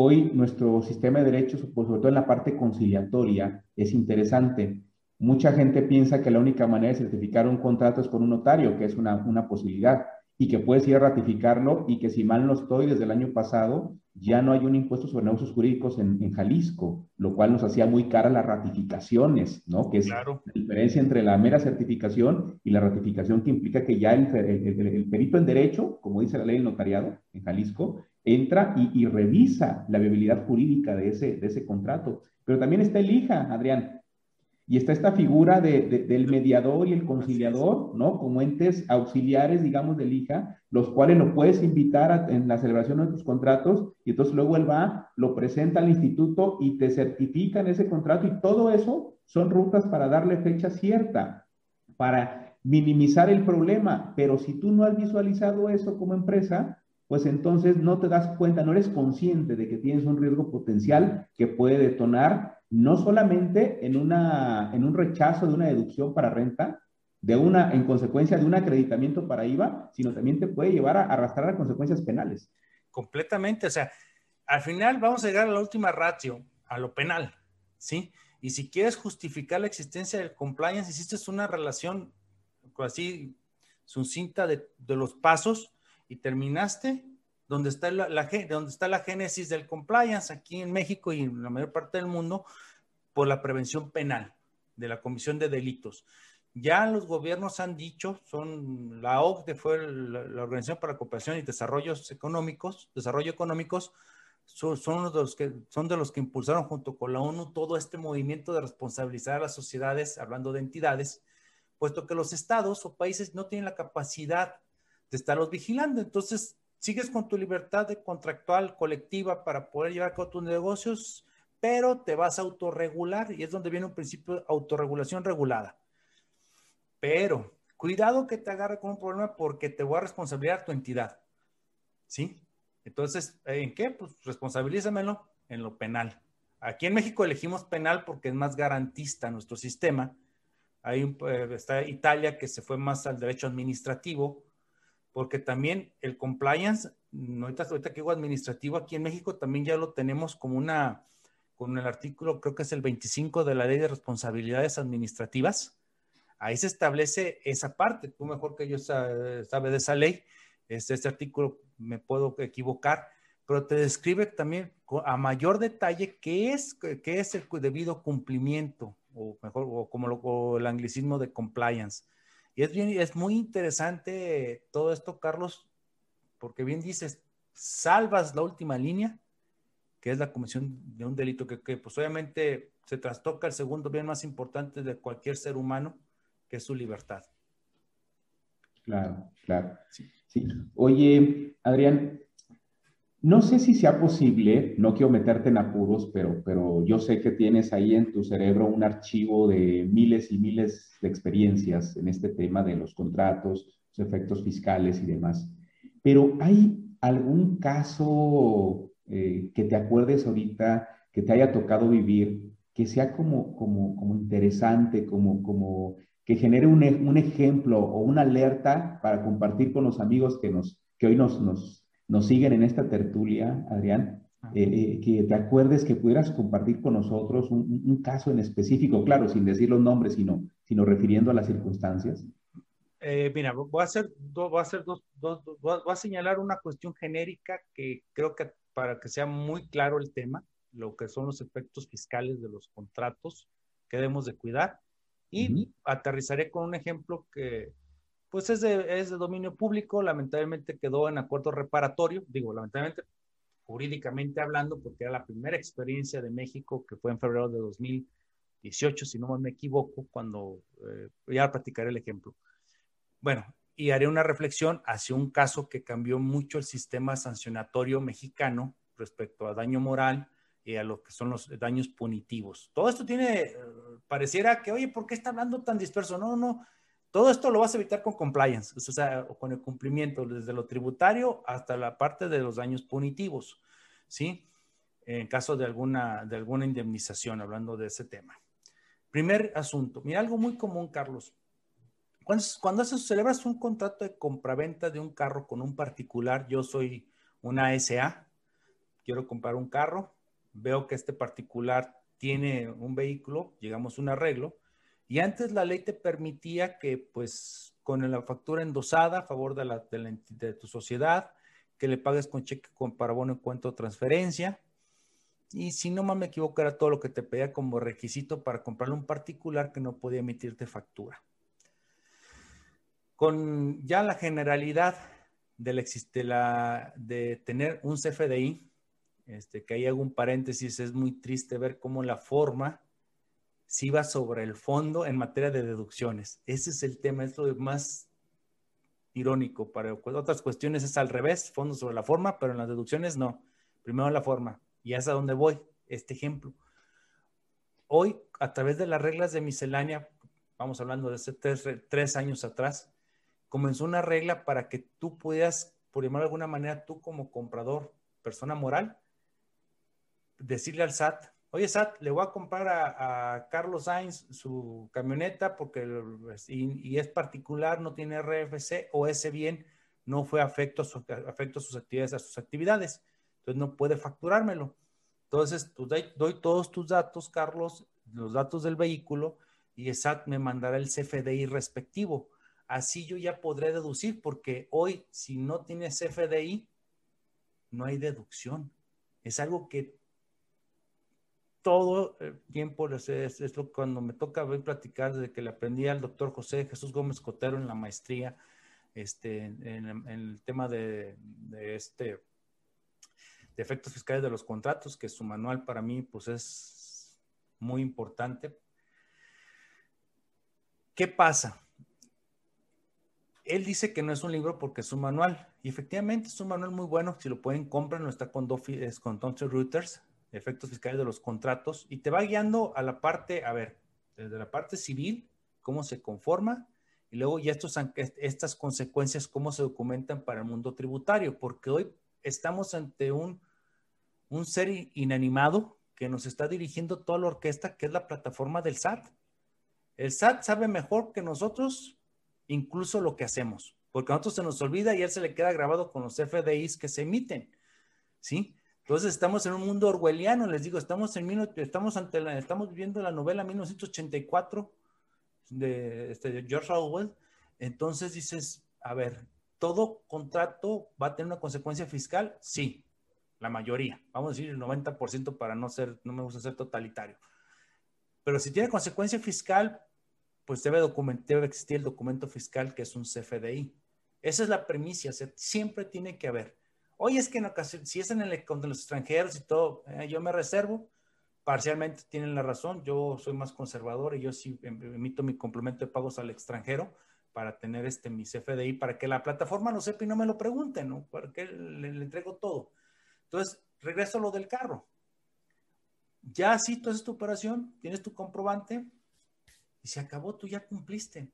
hoy nuestro sistema de derechos, sobre todo en la parte conciliatoria, es interesante. Mucha gente piensa que la única manera de certificar un contrato es con un notario, que es una, una posibilidad y que puedes ir a ratificarlo y que si mal no estoy, desde el año pasado ya no hay un impuesto sobre negocios jurídicos en, Jalisco, lo cual nos hacía muy cara las ratificaciones, ¿no? Que es la diferencia entre la mera certificación y la ratificación que implica que ya el, el, perito en derecho, como dice la ley del notariado en Jalisco, entra y, y, revisa la viabilidad jurídica de ese, de ese contrato. Pero también está el IJA, Adrián. Y está esta figura del mediador y el conciliador, ¿no? Como entes auxiliares, digamos, del hija, los cuales lo puedes invitar en la celebración de tus contratos y entonces luego él va, lo presenta al instituto y te certifican ese contrato y todo eso son rutas para darle fecha cierta, para minimizar el problema. Pero si tú no has visualizado eso como empresa, pues entonces no te das cuenta, no eres consciente de que tienes un riesgo potencial que puede detonar no solamente en, una, en un rechazo de una deducción para renta, de una, en consecuencia de un acreditamiento para IVA, sino también te puede llevar a arrastrar a consecuencias penales. Completamente, o sea, al final vamos a llegar a la última ratio, a lo penal, ¿sí? Y si quieres justificar la existencia del compliance, hiciste una relación así sucinta de, de los pasos y terminaste donde está la, donde está la génesis del compliance aquí en México y en la mayor parte del mundo por la prevención penal de la comisión de delitos. Ya los gobiernos han dicho, son la OCDE fue la, Organización para la Cooperación y Desarrollos Económicos, Desarrollo Económicos, son, son, de los que, son de los que impulsaron junto con la ONU todo este movimiento de responsabilizar a las sociedades, hablando de entidades, puesto que los estados o países no tienen la capacidad de estarlos vigilando. Entonces, sigues con tu libertad de contractual colectiva para poder llevar a cabo tus negocios, pero te vas a autorregular y es donde viene un principio de autorregulación regulada. Pero cuidado que te agarre con un problema porque te voy a responsabilizar tu entidad. ¿Sí? Entonces, ¿en qué? Pues responsabilízamelo en lo penal. Aquí en México elegimos penal porque es más garantista nuestro sistema. Ahí eh, está Italia que se fue más al derecho administrativo porque también el compliance, ahorita, ahorita que digo administrativo, aquí en México también ya lo tenemos como una, con el artículo, creo que es el 25 de la Ley de Responsabilidades Administrativas. Ahí se establece esa parte. Tú mejor que yo sabes de esa ley. Este, este artículo me puedo equivocar, pero te describe también a mayor detalle qué es, qué es el debido cumplimiento, o mejor, o como lo, el anglicismo de compliance. Y es, bien, es muy interesante todo esto, Carlos, porque bien dices, salvas la última línea, que es la comisión de un delito que, pues obviamente se trastoca el segundo bien más importante de cualquier ser humano, que es su libertad. Claro, claro. sí. Oye, Adrián, no sé si sea posible, no quiero meterte en apuros, pero, pero yo sé que tienes ahí en tu cerebro un archivo de miles y miles de experiencias en este tema de los contratos, los efectos fiscales y demás. Pero ¿hay algún caso eh, que te acuerdes ahorita, que te haya tocado vivir, que sea como, como, como interesante, como, como que genere un, un ejemplo o una alerta para compartir con los amigos que, nos, que hoy nos nos siguen en esta tertulia, Adrián, eh, eh, que te acuerdes que pudieras compartir con nosotros un, caso en específico, claro, sin decir los nombres, sino, sino refiriendo a las circunstancias. Eh, mira, voy a hacer, voy a hacer dos, dos, voy a señalar una cuestión genérica que creo que para que sea muy claro el tema, lo que son los efectos fiscales de los contratos que debemos de cuidar. Y aterrizaré con un ejemplo que, pues es de, es de dominio público, lamentablemente quedó en acuerdo reparatorio, digo, lamentablemente, jurídicamente hablando, porque era la primera experiencia de México que fue en febrero de 2018, si no me equivoco, cuando eh, ya platicaré el ejemplo. Bueno, y haré una reflexión hacia un caso que cambió mucho el sistema sancionatorio mexicano respecto a daño moral y a lo que son los daños punitivos. Todo esto tiene, pareciera que, oye, ¿por qué está hablando tan disperso? No, no, todo esto lo vas a evitar con compliance, o sea, con el cumplimiento, desde lo tributario hasta la parte de los daños punitivos, ¿sí? En caso de alguna, de alguna indemnización, hablando de ese tema. Primer asunto, mira, algo muy común, Carlos. Cuando, cuando celebras un contrato de compraventa de un carro con un particular, yo soy una SA, quiero comprar un carro, veo que este particular tiene un vehículo, llegamos a un arreglo, y antes la ley te permitía que, pues, con la factura endosada a favor de, la, de, tu sociedad, que le pagues con cheque con para bono en cuento transferencia. Y si no me equivoco, era todo lo que te pedía como requisito para comprarle un particular que no podía emitirte factura. Con ya la generalidad de, la, de tener un CFDI, este, que ahí hago un paréntesis, es muy triste ver cómo la forma si va sobre el fondo en materia de deducciones. Ese es el tema, es lo más irónico. Para otras cuestiones es al revés, fondo sobre la forma, pero en las deducciones no. Primero la forma. Y es a donde voy, este ejemplo. Hoy, a través de las reglas de miscelánea, vamos hablando de hace tres, años atrás, comenzó una regla para que tú pudieras, por llamar de alguna manera, tú como comprador, persona moral, decirle al SAT, Oye, Sat, le voy a comprar a, Carlos Sainz su camioneta porque y, es particular, no tiene RFC o ese bien no fue afecto, a sus actividades, a sus actividades. Entonces no puede facturármelo. Entonces, pues, doy, todos tus datos, Carlos, los datos del vehículo y SAT me mandará el CFDI respectivo. Así yo ya podré deducir porque hoy si no tiene CFDI, no hay deducción. Es algo que todo el tiempo, es, es, lo cuando me toca ver platicar desde que le aprendí al doctor José Jesús Gómez Cotero en la maestría, este, en, el tema de, este, efectos fiscales de los contratos, que su manual para mí pues es muy importante. ¿Qué pasa? Él dice que no es un libro porque es un manual. Y efectivamente es un manual muy bueno. Si lo pueden comprar, no está con, con Thomson Reuters efectos fiscales de los contratos y te va guiando a la parte, a ver, desde la parte civil, cómo se conforma y luego ya estos, estas consecuencias, cómo se documentan para el mundo tributario, porque hoy estamos ante un, un ser inanimado que nos está dirigiendo toda la orquesta, que es la plataforma del SAT. El SAT sabe mejor que nosotros incluso lo que hacemos, porque a nosotros se nos olvida y él se le queda grabado con los FDIs que se emiten, ¿sí? Entonces estamos en un mundo orwelliano, les digo, estamos en estamos ante la, estamos viendo la novela 1984 de, este, de George Orwell. Entonces dices, a ver, ¿todo contrato va a tener una consecuencia fiscal? Sí, la mayoría. Vamos a decir el 90% para no ser, no me gusta ser totalitario. Pero si tiene consecuencia fiscal, pues debe, debe existir el documento fiscal que es un CFDI. Esa es la premisa, siempre tiene que haber. Oye, es que en ocasión, si es en el contra los extranjeros y todo, eh, yo me reservo. Parcialmente tienen la razón. Yo soy más conservador y yo sí em, emito mi complemento de pagos al extranjero para tener este mi CFDI, para que la plataforma lo sepa y no me lo pregunte, ¿no? Para que le, entrego todo. Entonces, regreso a lo del carro. Ya así tú haces tu operación, tienes tu comprobante y se acabó, tú ya cumpliste.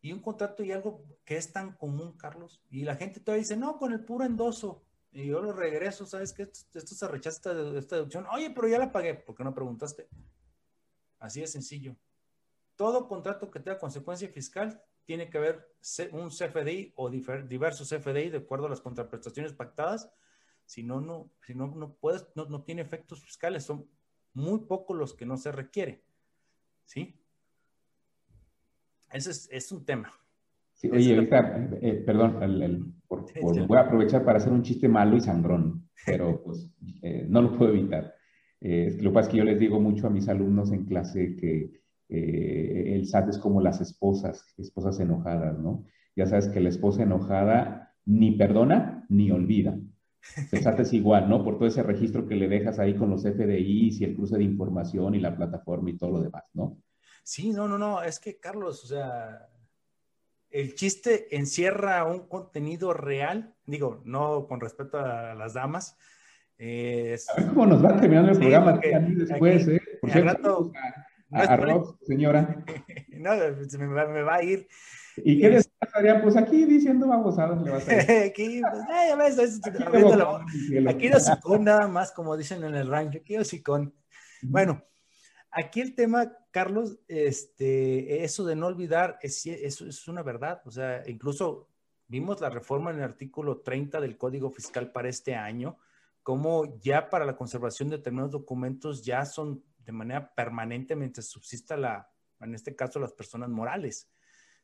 Y un contrato y algo que es tan común, Carlos, y la gente todavía dice, no, con el puro endoso. Y yo lo regreso, ¿sabes qué? Esto, se rechaza esta, deducción. Oye, pero ya la pagué. ¿Por qué no preguntaste? Así de sencillo. Todo contrato que tenga consecuencia fiscal tiene que haber un CFDI o diversos CFDI de acuerdo a las contraprestaciones pactadas. Si no, no, si no, no puedes, no, no tiene efectos fiscales. Son muy pocos los que no se requiere. ¿Sí? Ese es, es un tema oye, ahorita, eh, perdón, voy a aprovechar para hacer un chiste malo y sangrón, pero pues eh, no lo puedo evitar. Eh, lo que pasa es que yo les digo mucho a mis alumnos en clase que el SAT es como las esposas, esposas enojadas, ¿no? Ya sabes que la esposa enojada ni perdona ni olvida. El SAT es igual, ¿no? Por todo ese registro que le dejas ahí con los FDIs y el cruce de información y la plataforma y todo lo demás, ¿no? Sí, no, no, no, es que Carlos, o sea, el chiste encierra un contenido real, digo, no con respecto a las damas. A ver cómo nos va terminando el programa a mí después, ¿eh? Por cierto, a, a, señora. no, me va, me va a ir. ¿Y qué les pasaría? Pues aquí diciendo babosadas le vas a aquí, pues, eh, ya ves, es, aquí, aquí de hocicón nada más, como dicen en el rancho, aquí de hocicón. Bueno, aquí el tema, Carlos, este, eso de no olvidar, es, eso es una verdad. O sea, incluso vimos la reforma en el artículo 30 del Código Fiscal para este año, como ya para la conservación de determinados documentos ya son de manera permanente mientras subsista la, en este caso, las personas morales.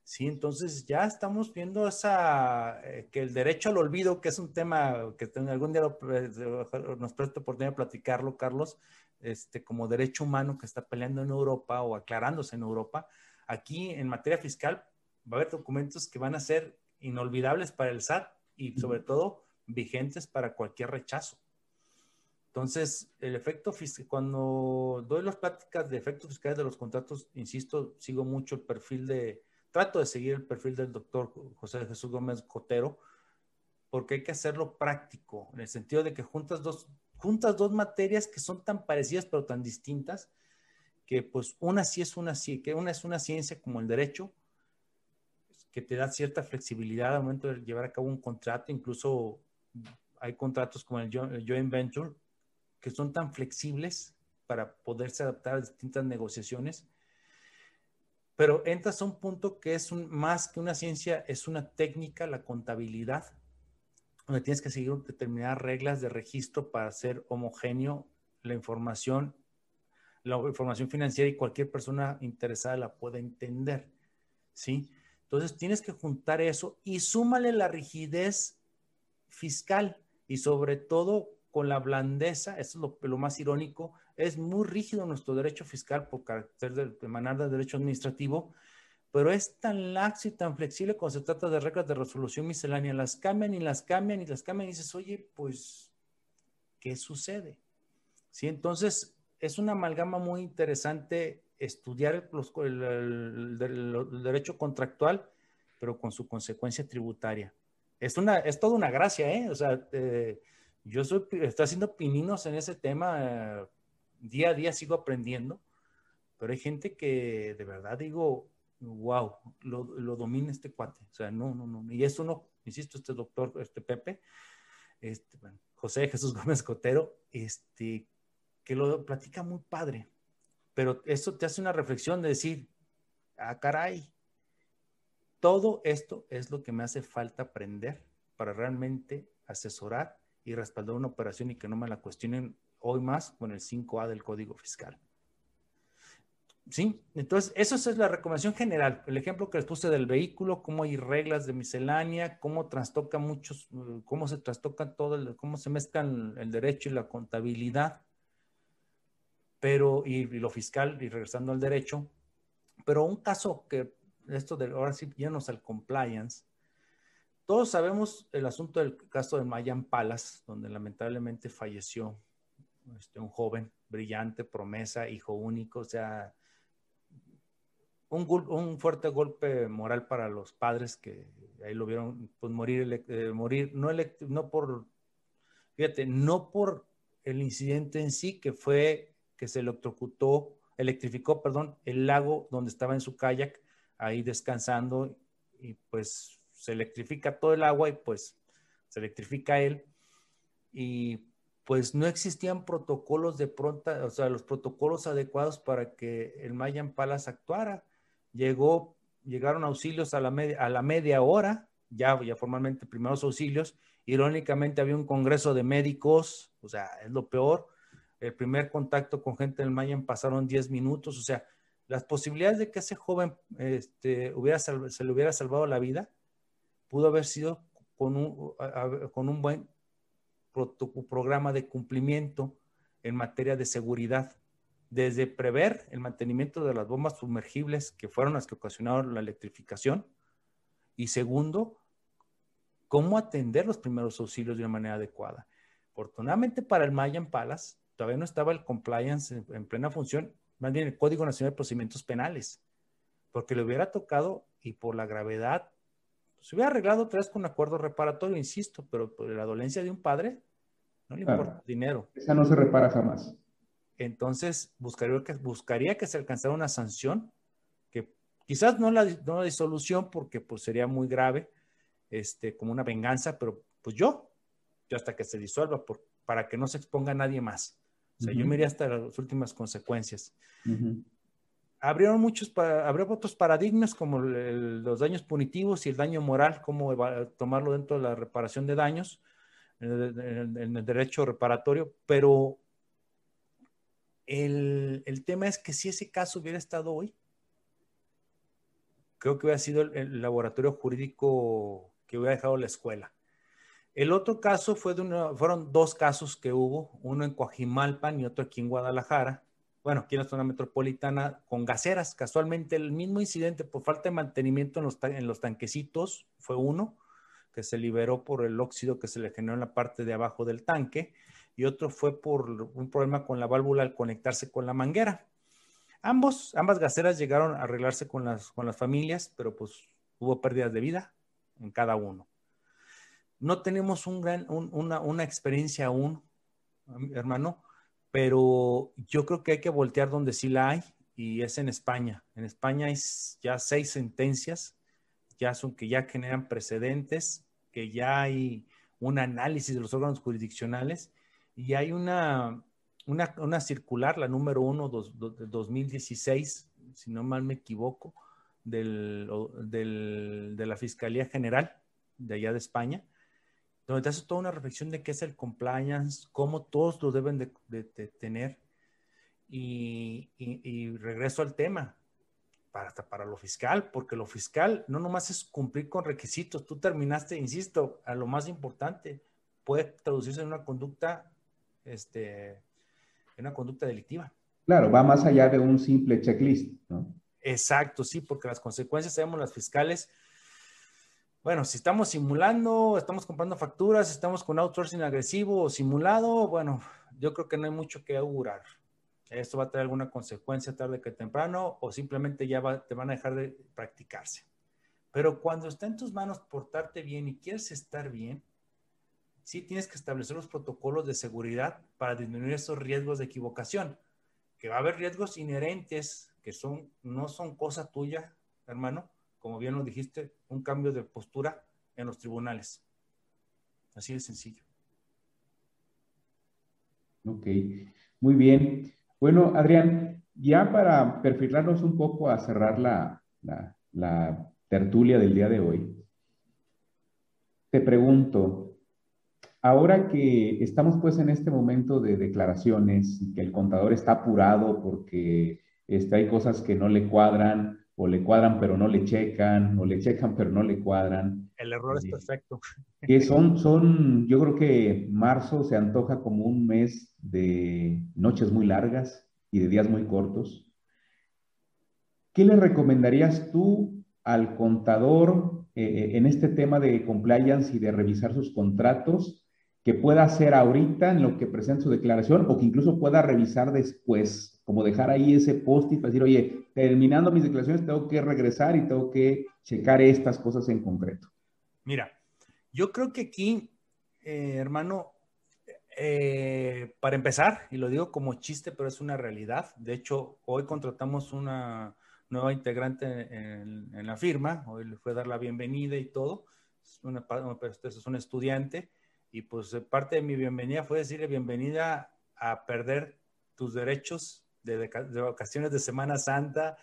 Sí, entonces ya estamos viendo esa, eh, que el derecho al olvido, que es un tema que algún día nos presta oportunidad de platicarlo, Carlos, este, como derecho humano que está peleando en Europa o aclarándose en Europa, aquí en materia fiscal va a haber documentos que van a ser inolvidables para el SAT y sobre todo vigentes para cualquier rechazo. Entonces, el efecto fiscal, cuando doy las pláticas de efectos fiscales de los contratos, insisto, sigo mucho el perfil de, trato de seguir el perfil del doctor José Jesús Gómez Cotero, porque hay que hacerlo práctico, en el sentido de que juntas dos, juntas dos materias que son tan parecidas pero tan distintas, que pues una sí es una, que una es una ciencia como el derecho, que te da cierta flexibilidad al momento de llevar a cabo un contrato, incluso hay contratos como el joint venture que son tan flexibles para poderse adaptar a distintas negociaciones. Pero entras a un punto que es un, más que una ciencia, es una técnica, la contabilidad, donde tienes que seguir determinadas reglas de registro para hacer homogéneo la información, la información financiera y cualquier persona interesada la pueda entender, ¿sí? Entonces tienes que juntar eso y súmale la rigidez fiscal y sobre todo con la blandeza, eso es lo, más irónico, es muy rígido nuestro derecho fiscal por carácter de emanar del derecho administrativo, pero es tan laxo y tan flexible cuando se trata de reglas de resolución miscelánea. Las cambian y las cambian y las cambian y dices, oye, pues, ¿qué sucede? Sí, entonces es una amalgama muy interesante estudiar el, derecho contractual, pero con su consecuencia tributaria. Es, una, es toda una gracia, ¿eh? O sea, eh, yo soy, estoy haciendo pininos en ese tema. Eh, día a día sigo aprendiendo, pero hay gente que de verdad digo, wow, lo, lo domina este cuate. O sea, no, no, no. Y eso no, insisto, este doctor, este Pepe, este, José Jesús Gómez Cotero, este, que lo platica muy padre. Pero eso te hace una reflexión de decir, ah, caray, todo esto es lo que me hace falta aprender para realmente asesorar y respaldar una operación y que no me la cuestionen hoy más con el 5A del Código Fiscal. ¿Sí? Entonces, eso es la recomendación general. El ejemplo que les puse del vehículo, cómo hay reglas de miscelánea, cómo trastoca muchos, cómo se trastoca todo, cómo se mezclan el derecho y la contabilidad, pero, y, lo fiscal, y regresando al derecho. Pero un caso que, esto de, ahora sí, llenos al compliance, todos sabemos el asunto del caso de Mayan Palas, donde lamentablemente falleció este, un joven brillante, promesa, hijo único, o sea, un, un, fuerte golpe moral para los padres que ahí lo vieron pues, morir, eh, morir no, no por, fíjate, no por el incidente en sí, que fue que se electrocutó, electrificó, perdón, el lago donde estaba en su kayak, ahí descansando, y pues se electrifica todo el agua y pues se electrifica él. Y pues no existían protocolos de pronta, o sea, los protocolos adecuados para que el Mayan Palace actuara. Llegó, llegaron auxilios a la, media, a la media hora, ya, ya formalmente primeros auxilios. Irónicamente había un congreso de médicos, o sea, es lo peor. El primer contacto con gente del Mayan pasaron 10 minutos, o sea, las posibilidades de que ese joven este, hubiera se le hubiera salvado la vida pudo haber sido con un, con un buen programa de cumplimiento en materia de seguridad, desde prever el mantenimiento de las bombas sumergibles que fueron las que ocasionaron la electrificación, y segundo, cómo atender los primeros auxilios de una manera adecuada. Afortunadamente para el Mayan Palace, todavía no estaba el compliance en, plena función, más bien el Código Nacional de Procedimientos Penales, porque le hubiera tocado y por la gravedad, se hubiera arreglado otra vez con un acuerdo reparatorio, insisto, pero por la dolencia de un padre, no le importa dinero. Esa no se repara jamás. Entonces, buscaría que, buscaría que se alcanzara una sanción, que quizás no la, no la disolución, porque pues sería muy grave, este, como una venganza, pero pues yo, yo hasta que se disuelva, por, para que no se exponga a nadie más. O sea, yo me iría hasta las últimas consecuencias. Abrieron muchos, abrieron otros paradigmas como los daños punitivos y el daño moral, cómo tomarlo dentro de la reparación de daños, en el, derecho reparatorio, pero el, el, tema es que si ese caso hubiera estado hoy, creo que hubiera sido el laboratorio jurídico que hubiera dejado la escuela. El otro caso fue de fueron dos casos que hubo, uno en Coajimalpan y otro aquí en Guadalajara. Bueno, aquí en la zona metropolitana con gaseras. Casualmente el mismo incidente por falta de mantenimiento en los, en los tanquecitos fue uno que se liberó por el óxido que se le generó en la parte de abajo del tanque y otro fue por un problema con la válvula al conectarse con la manguera. Ambos, ambas gaseras llegaron a arreglarse con las, con las familias, pero pues hubo pérdidas de vida en cada uno. No tenemos un gran, una, experiencia aún, hermano, pero yo creo que hay que voltear donde sí la hay y es en España. En España hay ya seis sentencias, ya son que ya generan precedentes, que ya hay un análisis de los órganos jurisdiccionales y hay una, una, circular, la número uno de 2016, si no mal me equivoco, del, de la Fiscalía General de allá de España, donde te hace toda una reflexión de qué es el compliance, cómo todos lo deben de, tener. Y, regreso al tema, para, para lo fiscal, porque lo fiscal no nomás es cumplir con requisitos. Tú terminaste, insisto, a lo más importante, puede traducirse en una conducta, este, en una conducta delictiva. Claro, va más allá de un simple checklist, ¿no? Exacto, sí, porque las consecuencias, sabemos, las fiscales, bueno, si estamos simulando, estamos comprando facturas, estamos con outsourcing agresivo o simulado, bueno, yo creo que no hay mucho que augurar. Esto va a traer alguna consecuencia tarde que temprano o simplemente ya te van a dejar de practicarse. Pero cuando está en tus manos portarte bien y quieres estar bien, sí tienes que establecer los protocolos de seguridad para disminuir esos riesgos de equivocación, que va a haber riesgos inherentes que son, no son cosa tuya, hermano, como bien lo dijiste, un cambio de postura en los tribunales. Así de sencillo. Ok, muy bien. Bueno, Adrián, ya para perfilarnos un poco a cerrar la, la tertulia del día de hoy, te pregunto, ahora que estamos pues en este momento de declaraciones y que el contador está apurado porque este, hay cosas que no le cuadran o le cuadran pero no le checan, o le checan pero no le cuadran. El error es eh, perfecto. Que son, son, yo creo que marzo se antoja como un mes de noches muy largas y de días muy cortos. ¿Qué le recomendarías tú al contador eh, eh, en este tema de compliance y de revisar sus contratos que pueda hacer ahorita en lo que presenta su declaración o que incluso pueda revisar después? como dejar ahí ese post y decir, oye, terminando mis declaraciones, tengo que regresar y tengo que checar estas cosas en concreto. Mira, yo creo que aquí, eh, hermano, eh, para empezar, y lo digo como chiste, pero es una realidad. De hecho, hoy contratamos una nueva integrante en, la firma, hoy le fue a dar la bienvenida y todo. Es, una, es un estudiante y pues parte de mi bienvenida fue decirle bienvenida a perder tus derechos de, vacaciones de Semana Santa,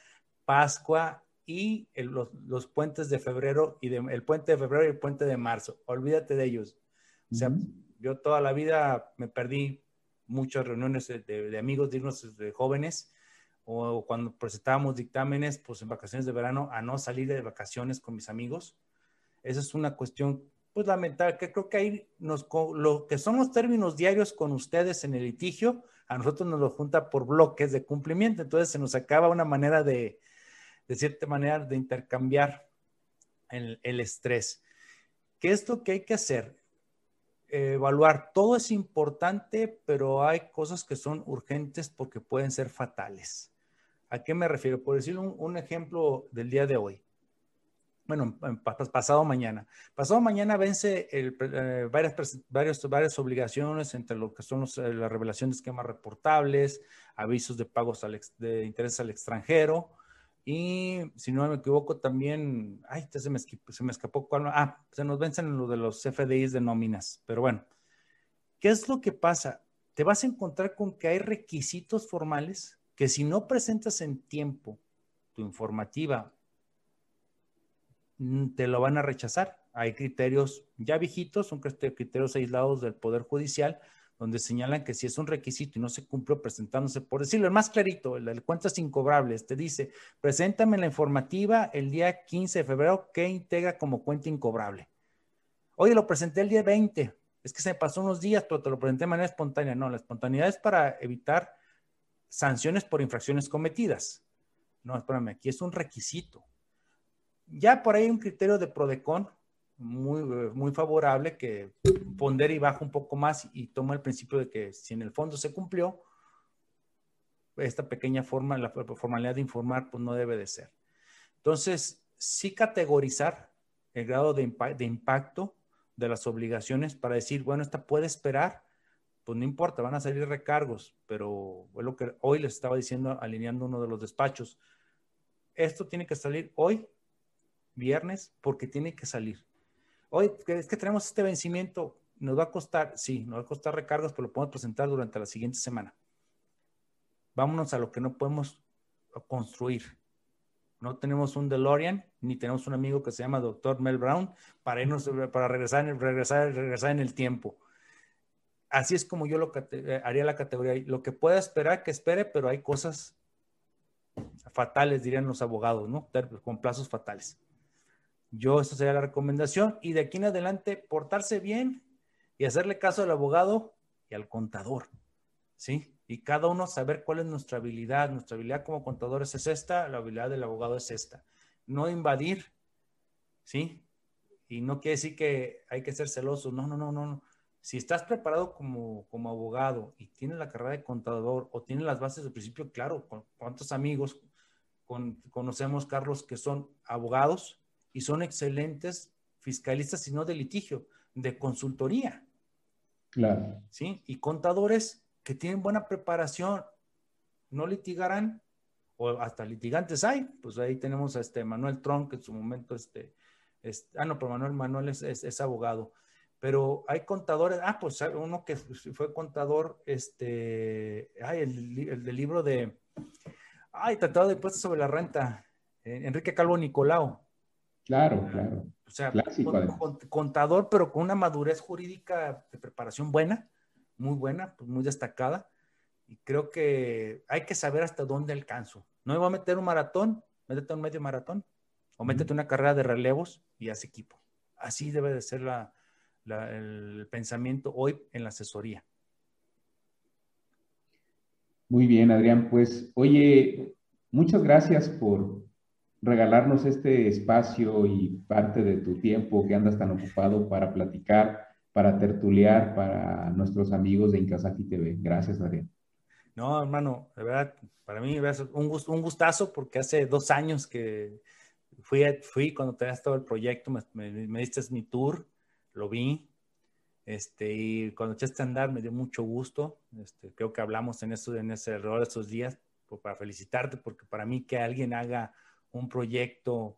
Pascua y los, puentes de febrero y el puente de febrero y el puente de marzo. Olvídate de ellos. O sea, yo toda la vida me perdí muchas reuniones de, amigos dignos de jóvenes o cuando presentábamos dictámenes, pues en vacaciones de verano, a no salir de vacaciones con mis amigos. Esa es una cuestión, pues lamentable, que creo que ahí nos, lo que son los términos diarios con ustedes en el litigio, a nosotros nos lo junta por bloques de cumplimiento, entonces se nos acaba una manera de, de cierta manera, de intercambiar el, el estrés. ¿Qué es lo que hay que hacer? evaluar. Todo es importante, pero hay cosas que son urgentes porque pueden ser fatales. ¿A qué me refiero? Por decir un, un, ejemplo del día de hoy. Bueno, pasado mañana. Pasado mañana vence eh, varias, varias, varias obligaciones entre lo que son eh, la revelación de esquemas reportables, avisos de pagos de interés al extranjero y, si no me equivoco, también, ay, se me, se me escapó, ¿cuál? ah, se nos vencen lo de los FDIs de nóminas, pero bueno, ¿qué es lo que pasa? Te vas a encontrar con que hay requisitos formales que si no presentas en tiempo tu informativa te lo van a rechazar. Hay criterios ya viejitos, son criterios aislados del Poder Judicial, donde señalan que si es un requisito y no se cumple presentándose, por decirlo, el más clarito, el de cuentas incobrables, te dice, preséntame la informativa el día 15 de febrero que integra como cuenta incobrable. Oye, lo presenté el día 20, es que se me pasó unos días, pero te lo presenté de manera espontánea. No, la espontaneidad es para evitar sanciones por infracciones cometidas. No, espérame, aquí es un requisito. Ya por ahí un criterio de Prodecon muy, muy favorable que pondera y baja un poco más y toma el principio de que si en el fondo se cumplió, esta pequeña forma, la formalidad de informar, pues no debe de ser. Entonces, sí categorizar el grado de, de impacto de las obligaciones para decir, bueno, esta puede esperar, pues no importa, van a salir recargos, pero es lo que hoy les estaba diciendo, alineando uno de los despachos. Esto tiene que salir hoy viernes porque tiene que salir. Hoy es que tenemos este vencimiento, nos va a costar, sí, nos va a costar recargos, pero lo podemos presentar durante la siguiente semana. Vámonos a lo que no podemos construir. No tenemos un DeLorean, ni tenemos un amigo que se llama Dr. Mel Brown para irnos, para regresar, regresar, regresar en el tiempo. Así es como yo lo eh, haría la categoría. Lo que pueda esperar, que espere, pero hay cosas fatales, dirían los abogados, ¿no? Con plazos fatales. Yo, esa sería la recomendación. Y de aquí en adelante, portarse bien y hacerle caso al abogado y al contador. ¿Sí? Y cada uno saber cuál es nuestra habilidad. Nuestra habilidad como contadores es esta, la habilidad del abogado es esta. No invadir, ¿sí? Y no quiere decir que hay que ser celoso. No, no, no, no. Si estás preparado como, como abogado y tienes la carrera de contador o tienes las bases de principio, claro, ¿cuántos amigos conocemos, Carlos, que son abogados y son excelentes fiscalistas, y no de litigio, de consultoría. Claro. ¿Sí? Y contadores que tienen buena preparación, no litigarán, o hasta litigantes hay, pues ahí tenemos a este Manuel Tron, que en su momento, este, ah, no, pero Manuel Manuel es, es, abogado, pero hay contadores, ah, pues uno que fue contador, este, ay, el, el del libro de, ay, Tratado de Impuestos sobre la Renta, eh, Enrique Calvo Nicolau, Claro, claro. O sea, contador, pero con una madurez jurídica de preparación buena, muy buena, pues muy destacada. Y creo que hay que saber hasta dónde alcanzo. No me voy a meter un maratón, métete un medio maratón o métete una carrera de relevos y haz equipo. Así debe de ser el pensamiento hoy en la asesoría. Muy bien, Adrián. Pues, oye, muchas gracias por, regalarnos este espacio y parte de tu tiempo que andas tan ocupado para platicar, para tertuliar para nuestros amigos de Incasaki TV. Gracias, Adrián. No, hermano, de verdad, para mí un, un gustazo porque hace dos años que fui, fui cuando te todo el proyecto, me, me, diste mi tour, lo vi, este, y cuando echaste a andar me dio mucho gusto. Este, creo que hablamos en, eso, en ese error esos días pues, para felicitarte, porque para mí que alguien haga un proyecto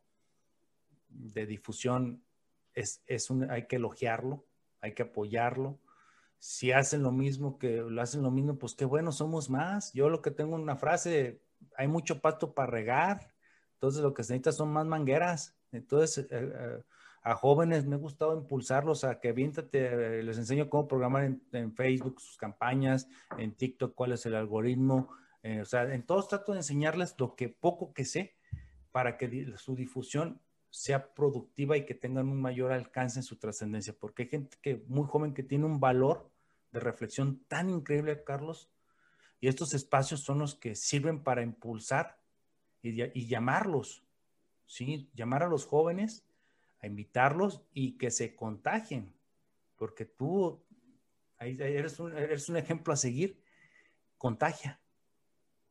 de difusión es, es un, hay que elogiarlo, hay que apoyarlo. Si hacen lo mismo que lo hacen lo mismo, pues qué bueno, somos más. Yo lo que tengo una frase, hay mucho pasto para regar, entonces lo que se necesita son más mangueras. Entonces, eh, eh, a jóvenes me ha gustado impulsarlos a que aviéntate, les enseño cómo programar en, Facebook sus campañas, en TikTok cuál es el algoritmo. Eh, o sea, en todos trato de enseñarles lo que poco que sé para que su difusión sea productiva y que tengan un mayor alcance en su trascendencia, porque hay gente muy joven que tiene un valor de reflexión tan increíble, Carlos, y estos espacios son los que sirven para impulsar y, llamarlos, ¿sí? Llamar a los jóvenes, a invitarlos y que se contagien, porque tú eres un, eres un ejemplo a seguir, contagia.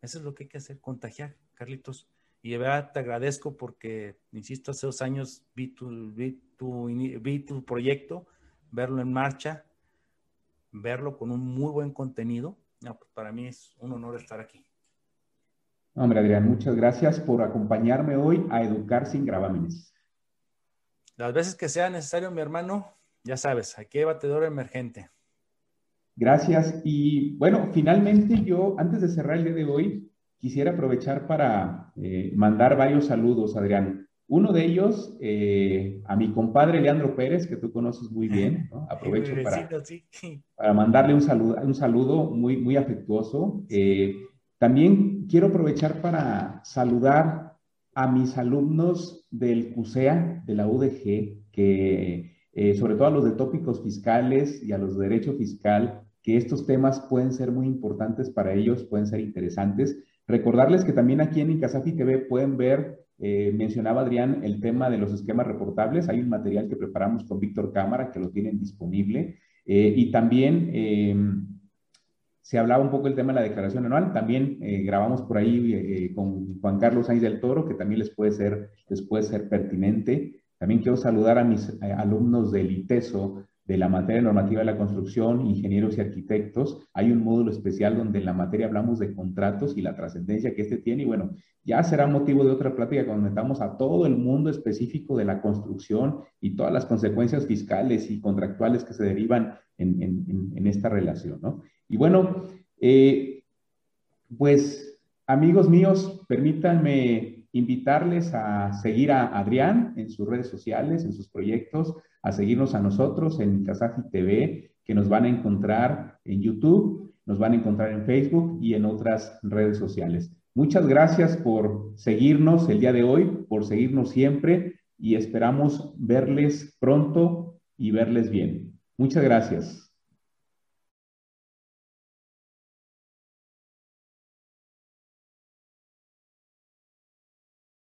Eso es lo que hay que hacer, contagiar, Carlitos y de verdad te agradezco porque, insisto, hace dos años vi tu, vi tu, vi tu proyecto, verlo en marcha, verlo con un muy buen contenido. No, pues para mí es un honor estar aquí. Hombre, Adrián, muchas gracias por acompañarme hoy a Educar sin gravámenes. Las veces que sea necesario, mi hermano, ya sabes, aquí hay batedor emergente. Gracias. Y bueno, finalmente yo, antes de cerrar el día de hoy, quisiera aprovechar para eh, mandar varios saludos, Adrián. Uno de ellos eh, a mi compadre Leandro Pérez, que tú conoces muy bien. Aprovecho para, para, mandarle un saludo, un saludo muy, muy afectuoso. Eh, también quiero aprovechar para saludar a mis alumnos del CUSEA, de la UDG, que sobre todo a los de tópicos fiscales y a los de derecho fiscal, que estos temas pueden ser muy importantes para ellos, pueden ser interesantes. Recordarles que también aquí en Incasafi TV pueden ver, eh, mencionaba Adrián, el tema de los esquemas reportables. Hay un material que preparamos con Víctor Cámara que lo tienen disponible. Eh, y también em, se hablaba un poco del tema de la declaración anual. También eh, grabamos por ahí con Juan Carlos Sainz del Toro, que también les puede ser, les puede ser pertinente. También quiero saludar a mis alumnos del ITESO, de la materia normativa de la construcción, ingenieros y arquitectos. Hay un módulo especial donde en la materia hablamos de contratos y la trascendencia que este tiene. Y bueno, ya será motivo de otra plática cuando metamos a todo el mundo específico de la construcción y todas las consecuencias fiscales y contractuales que se derivan en, esta relación, ¿no? Y bueno, eh, pues amigos míos, permítanme invitarles a seguir a Adrián en sus redes sociales, en sus proyectos, a seguirnos a nosotros en Kazafi TV, que nos van a encontrar en YouTube, nos van a encontrar en Facebook y en otras redes sociales. Muchas gracias por seguirnos el día de hoy, por seguirnos siempre y esperamos verles pronto y verles bien. Muchas gracias.